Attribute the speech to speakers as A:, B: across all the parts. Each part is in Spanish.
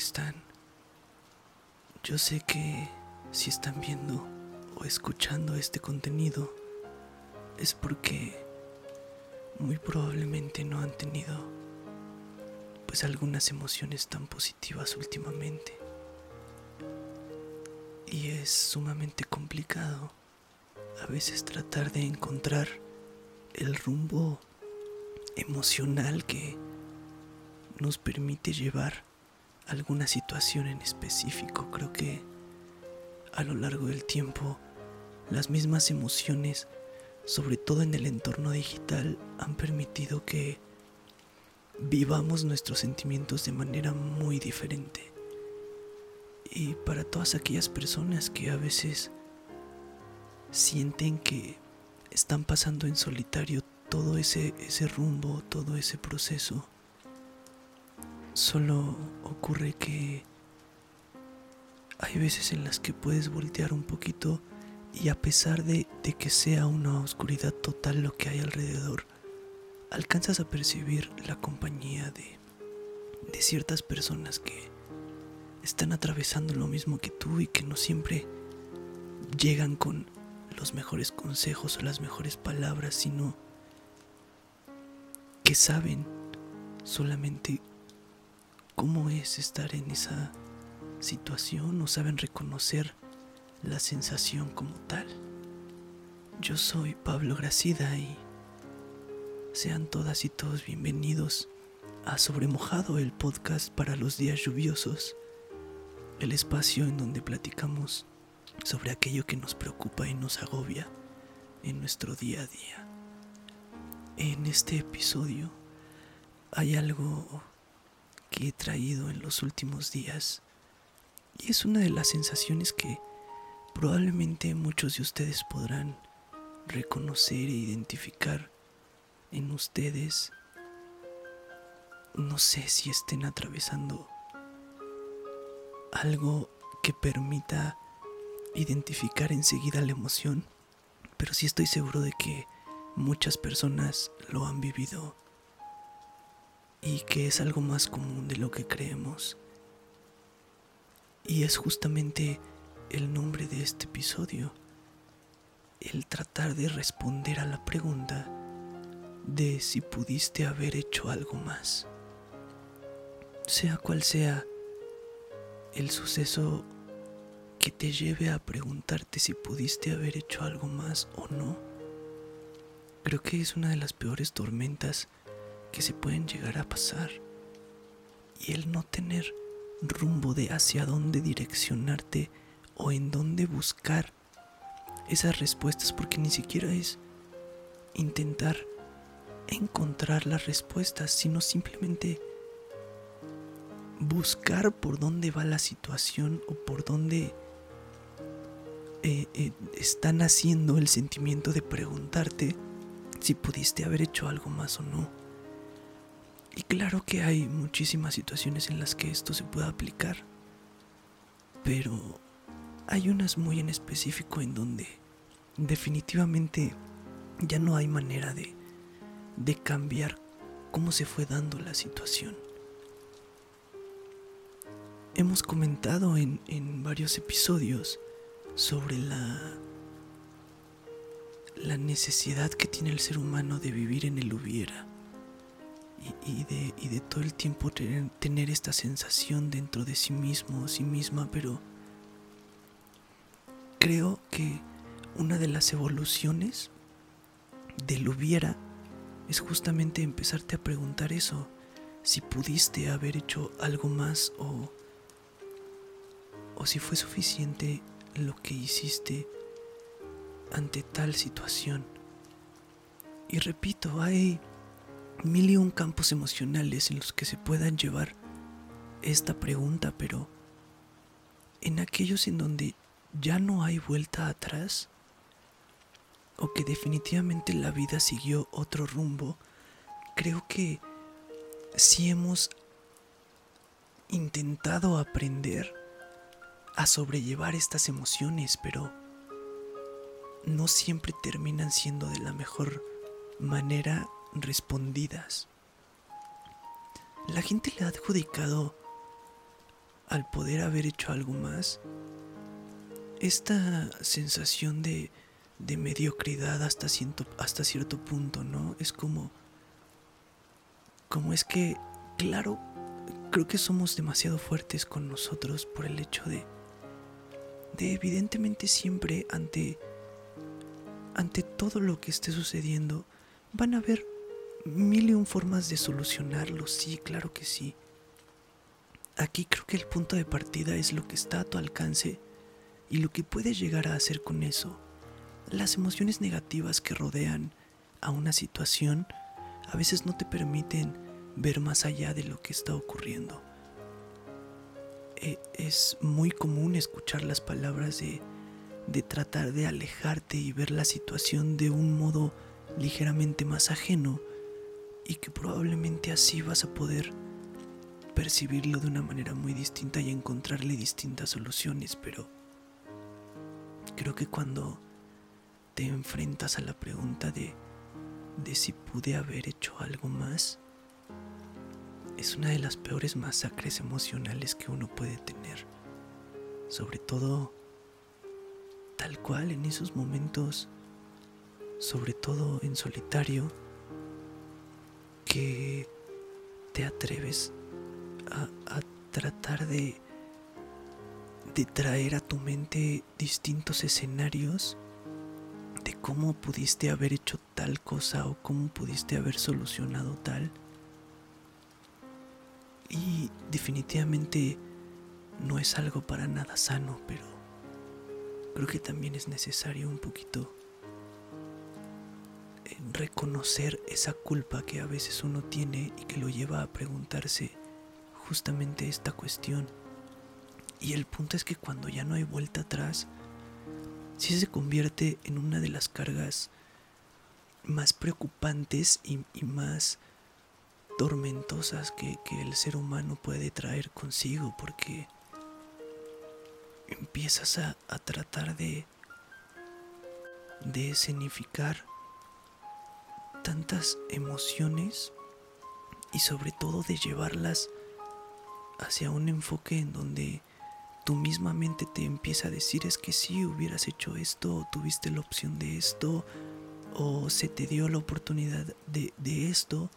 A: están? Yo sé que si están viendo o escuchando este contenido es porque muy probablemente no han tenido pues algunas emociones tan positivas últimamente. Y es sumamente complicado a veces tratar de encontrar el rumbo emocional que nos permite llevar alguna situación en específico. Creo que a lo largo del tiempo las mismas emociones, sobre todo en el entorno digital, han permitido que vivamos nuestros sentimientos de manera muy diferente. Y para todas aquellas personas que a veces sienten que están pasando en solitario todo ese, ese rumbo, todo ese proceso, Solo ocurre que hay veces en las que puedes voltear un poquito y a pesar de, que sea una oscuridad total lo que hay alrededor, alcanzas a percibir la compañía de, de ciertas personas que están atravesando lo mismo que tú y que no siempre llegan con los mejores consejos o las mejores palabras, sino que saben solamente cómo es estar en esa situación, no saben reconocer la sensación como tal. Yo soy Pablo Gracida y sean todas y todos bienvenidos a Sobremojado, el podcast para los días lluviosos, el espacio en donde platicamos sobre aquello que nos preocupa y nos agobia en nuestro día a día. En este episodio hay algo que he traído en los últimos días. Y es una de las sensaciones que probablemente muchos de ustedes podrán reconocer e identificar en ustedes. No sé si estén atravesando algo que permita identificar enseguida la emoción, pero sí estoy seguro de que muchas personas lo han vivido y que es algo más común de lo que creemos. Y es justamente el nombre de este episodio, el tratar de responder a la pregunta de si pudiste haber hecho algo más. Sea cual sea el suceso que te lleve a preguntarte si pudiste haber hecho algo más o no, creo que es una de las peores tormentas que se pueden llegar a pasar y el no tener rumbo de hacia dónde direccionarte o en dónde buscar esas respuestas porque ni siquiera es intentar encontrar las respuestas, sino simplemente buscar por dónde va la situación o por dónde eh, eh, están haciendo el sentimiento de preguntarte si pudiste haber hecho algo más o no. Y claro que hay muchísimas situaciones en las que esto se puede aplicar, pero hay unas muy en específico en donde definitivamente ya no hay manera de, de cambiar cómo se fue dando la situación. Hemos comentado en, en varios episodios sobre la, la necesidad que tiene el ser humano de vivir en el hubiera y, de, y de todo el tiempo tener, esta sensación dentro de sí mismo sí misma, pero creo que una de las evoluciones del hubiera es justamente empezarte a preguntar eso, si pudiste haber hecho algo más o, o si fue suficiente lo que hiciste ante tal situación. Y repito, hay mil y un campos emocionales en los que se puedan llevar esta pregunta, pero en aquellos en donde ya no hay vuelta atrás, o que definitivamente la vida siguió otro rumbo, creo que si hemos intentado aprender a sobrellevar estas emociones, pero no siempre terminan siendo de la mejor manera respondidas. La gente le ha adjudicado al poder haber hecho algo más, esta sensación de, de mediocridad hasta cierto, hasta cierto punto, ¿no? Es como, como es que, claro, creo que somos demasiado fuertes con nosotros por el hecho de, de evidentemente siempre ante, ante todo lo que esté sucediendo, van a haber mil y un formas de solucionarlo, sí, claro que sí. Aquí creo que el punto de partida es lo que está a tu alcance y lo que puedes llegar a hacer con eso. Las emociones negativas que rodean a una situación a veces no te permiten ver más allá de lo que está ocurriendo. E, es muy común escuchar las palabras de, de tratar de alejarte y ver la situación de un modo ligeramente más ajeno y que probablemente así vas a poder percibirlo de una manera muy distinta y encontrarle distintas soluciones, pero creo que cuando te enfrentas a la pregunta de, de si pude haber hecho algo más, es una de las peores masacres emocionales que uno puede tener. Sobre todo, tal cual en esos momentos, sobre todo en solitario, que te atreves a, tratar de, traer a tu mente distintos escenarios de cómo pudiste haber hecho tal cosa o cómo pudiste haber solucionado tal. Y definitivamente no es algo para nada sano, pero creo que también es necesario un poquito reconocer esa culpa que a veces uno tiene y que lo lleva a preguntarse justamente esta cuestión. Y el punto es que cuando ya no hay vuelta atrás, si se convierte en una de las cargas más preocupantes y, más tormentosas que, que, el ser humano puede traer consigo, porque empiezas a, a tratar de, de escenificar tantas emociones y sobre todo de llevarlas hacia un enfoque en donde tu misma mente te empieza a decir es que si hubieras hecho esto, o tuviste la opción de esto, o se te dio la oportunidad de, de esto,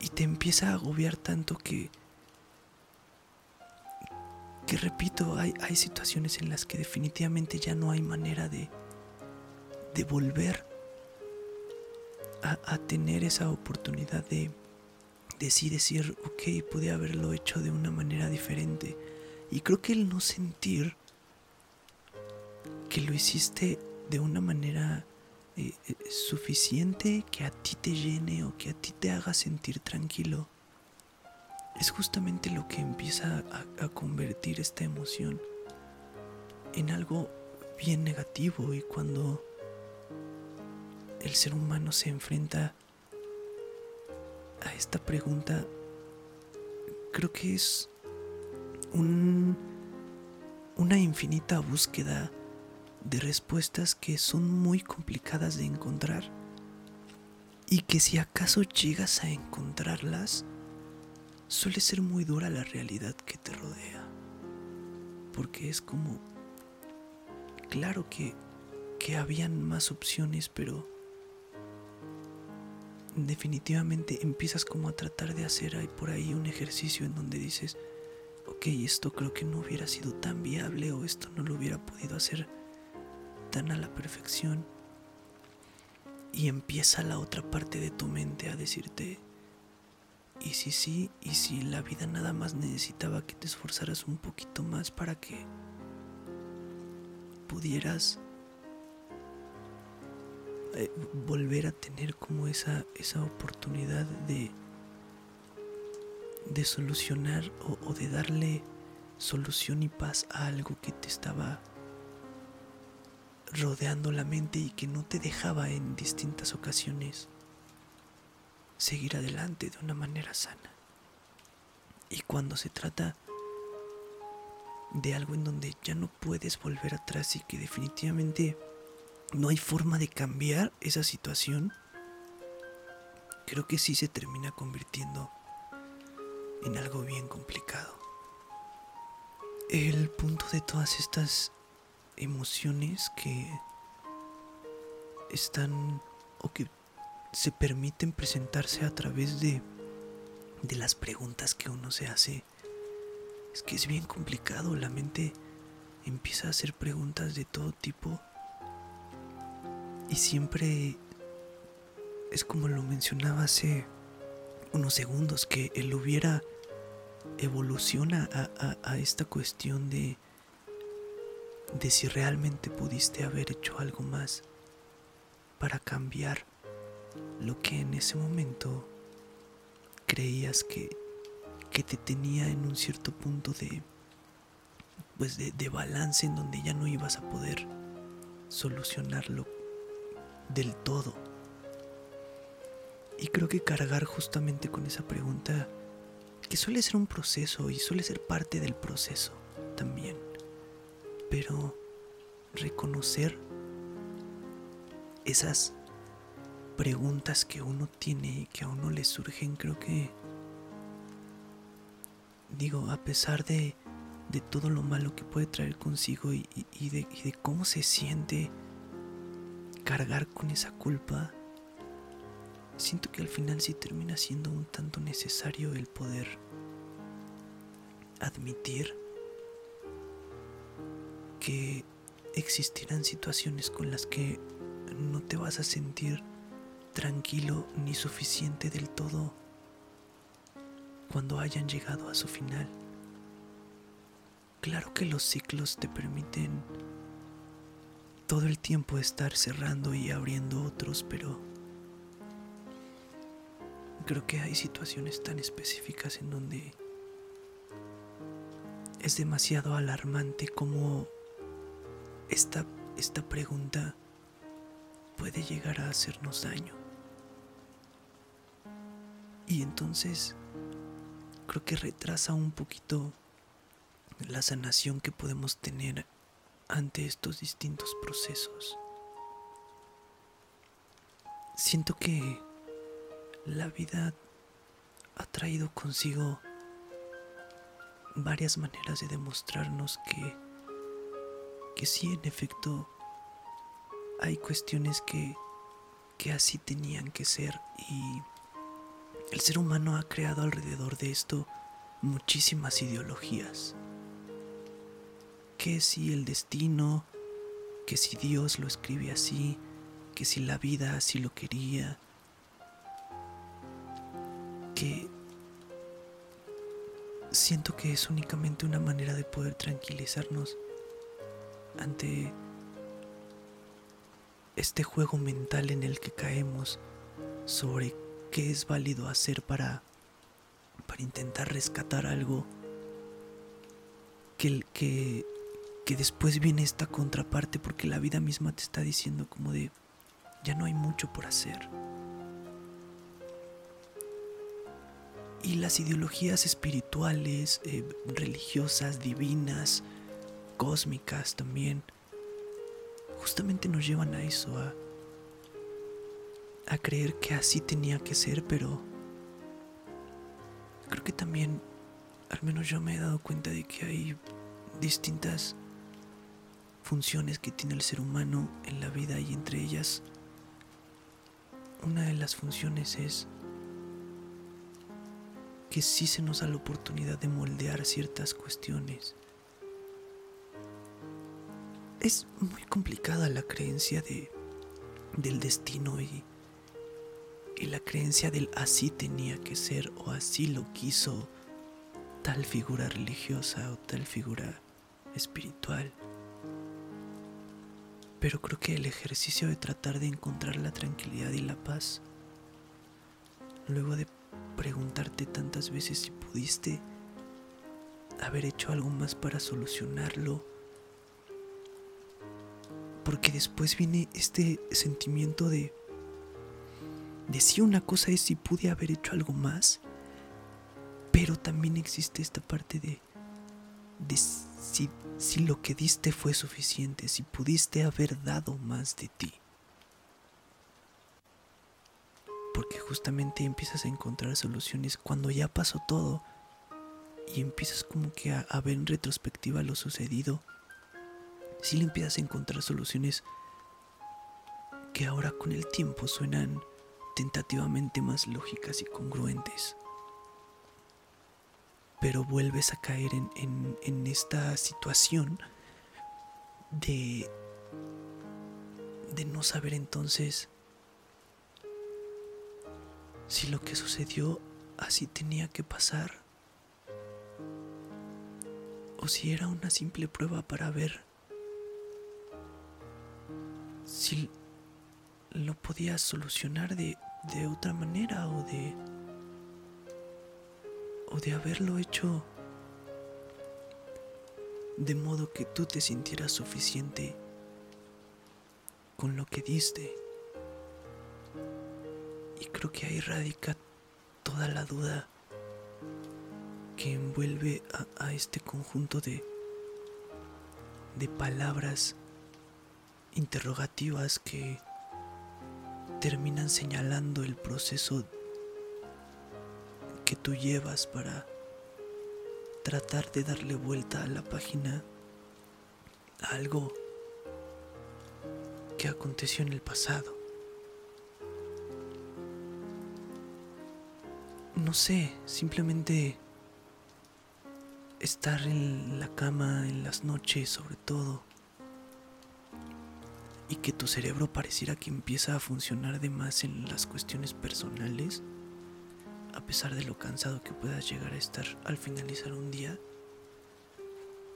A: y te empieza a agobiar tanto que, que repito, hay, hay situaciones en las que definitivamente ya no hay manera de, de volver a, tener esa oportunidad de, de decir, ok, pude haberlo hecho de una manera diferente. Y creo que el no sentir que lo hiciste de una manera eh, eh, suficiente que a ti te llene o que a ti te haga sentir tranquilo, es justamente lo que empieza a convertir esta emoción en algo bien negativo y cuando el ser humano se enfrenta a esta pregunta, creo que es un, una infinita búsqueda de respuestas que son muy complicadas de encontrar y que si acaso llegas a encontrarlas, suele ser muy dura la realidad que te rodea. Porque es como, claro que, que habían más opciones, pero definitivamente empiezas como a tratar de hacer ahí por ahí un ejercicio en donde dices, ok, esto creo que no hubiera sido tan viable o esto no lo hubiera podido hacer tan a la perfección. Y empieza la otra parte de tu mente a decirte, y si sí, y si la vida nada más necesitaba que te esforzaras un poquito más para que pudieras eh, volver a tener como esa, esa oportunidad de, de solucionar o, de darle solución y paz a algo que te estaba rodeando la mente y que no te dejaba en distintas ocasiones seguir adelante de una manera sana. Y cuando se trata de algo en donde ya no puedes volver atrás y que definitivamente no hay forma de cambiar esa situación, creo que sí se termina convirtiendo en algo bien complicado. El punto de todas estas emociones que están o que se permiten presentarse a través de, de las preguntas que uno se hace es que es bien complicado. La mente empieza a hacer preguntas de todo tipo y siempre es como lo mencionaba hace unos segundos, que él hubiera evoluciona a, esta cuestión de, de si realmente pudiste haber hecho algo más para cambiar lo que en ese momento creías que, que te tenía en un cierto punto de pues de, de balance en donde ya no ibas a poder solucionarlo del todo. Y creo que cargar justamente con esa pregunta, que suele ser un proceso y suele ser parte del proceso también, pero reconocer esas preguntas que uno tiene y que a uno le surgen, creo que, digo, a pesar de, de todo lo malo que puede traer consigo y, de, y de cómo se siente cargar con esa culpa, siento que al final sí termina siendo un tanto necesario el poder admitir que existirán situaciones con las que no te vas a sentir tranquilo ni suficiente del todo cuando hayan llegado a su final. Claro que los ciclos te permiten todo el tiempo estar cerrando y abriendo otros, pero creo que hay situaciones tan específicas en donde es demasiado alarmante como esta, esta pregunta puede llegar a hacernos daño. Y entonces creo que retrasa un poquito la sanación que podemos tener ante estos distintos procesos. Siento que la vida ha traído consigo varias maneras de demostrarnos que, que sí, en efecto, hay cuestiones que, que así tenían que ser y el ser humano ha creado alrededor de esto muchísimas ideologías. Que si el destino, que si Dios lo escribe así, que si la vida así lo quería, que siento que es únicamente una manera de poder tranquilizarnos ante este juego mental en el que caemos sobre qué es válido hacer para, para intentar rescatar algo que, que, que después viene esta contraparte porque la vida misma te está diciendo como de ya no hay mucho por hacer. Y las ideologías espirituales, eh, religiosas, divinas, cósmicas también, justamente nos llevan a eso, a, a creer que así tenía que ser, pero creo que también, al menos yo me he dado cuenta de que hay distintas funciones que tiene el ser humano en la vida y entre ellas una de las funciones es que sí se nos da la oportunidad de moldear ciertas cuestiones. Es muy complicada la creencia de, del destino y, y la creencia del así tenía que ser o así lo quiso tal figura religiosa o tal figura espiritual. Pero creo que el ejercicio de tratar de encontrar la tranquilidad y la paz, luego de preguntarte tantas veces si pudiste haber hecho algo más para solucionarlo. Porque después viene este sentimiento de... De si una cosa es si pude haber hecho algo más, pero también existe esta parte de... De si, lo que diste fue suficiente, si pudiste haber dado más de ti. porque justamente empiezas a encontrar soluciones cuando ya pasó todo y empiezas como que a, a ver en retrospectiva lo sucedido, si le empiezas a encontrar soluciones que ahora con el tiempo suenan tentativamente más lógicas y congruentes. Pero vuelves a caer en, en, esta situación de, de no saber entonces si lo que sucedió así tenía que pasar o si era una simple prueba para ver si lo podías solucionar de, de otra manera o de o de haberlo hecho de modo que tú te sintieras suficiente con lo que diste. Y creo que ahí radica toda la duda que envuelve a, este conjunto de, de palabras interrogativas que terminan señalando el proceso que tú llevas para tratar de darle vuelta a la página a algo que aconteció en el pasado. No sé, simplemente estar en la cama en las noches sobre todo y que tu cerebro pareciera que empieza a funcionar de más en las cuestiones personales, a pesar de lo cansado que puedas llegar a estar al finalizar un día,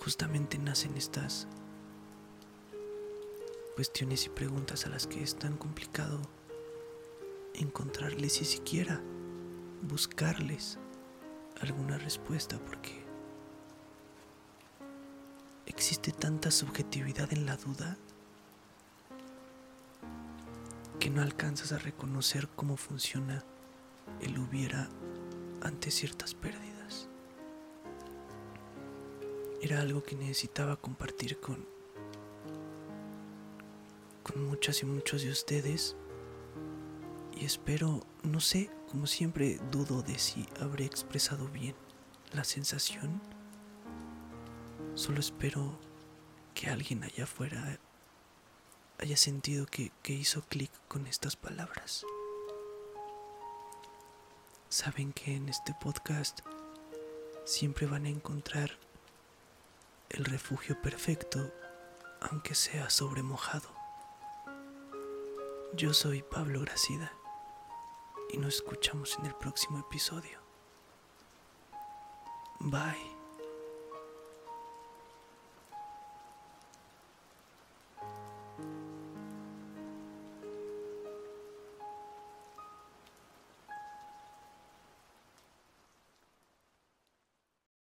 A: justamente nacen estas cuestiones y preguntas a las que es tan complicado encontrarles y siquiera buscarles alguna respuesta porque existe tanta subjetividad en la duda que no alcanzas a reconocer cómo funciona el hubiera ante ciertas pérdidas. Era algo que necesitaba compartir con con muchas y muchos de ustedes y espero, no sé, como siempre dudo de si habré expresado bien la sensación. Solo espero que alguien allá afuera haya sentido que, que hizo clic con estas palabras. Saben que en este podcast siempre van a encontrar el refugio perfecto, aunque sea sobre mojado. Yo soy Pablo Gracida y nos escuchamos en el próximo episodio. Bye.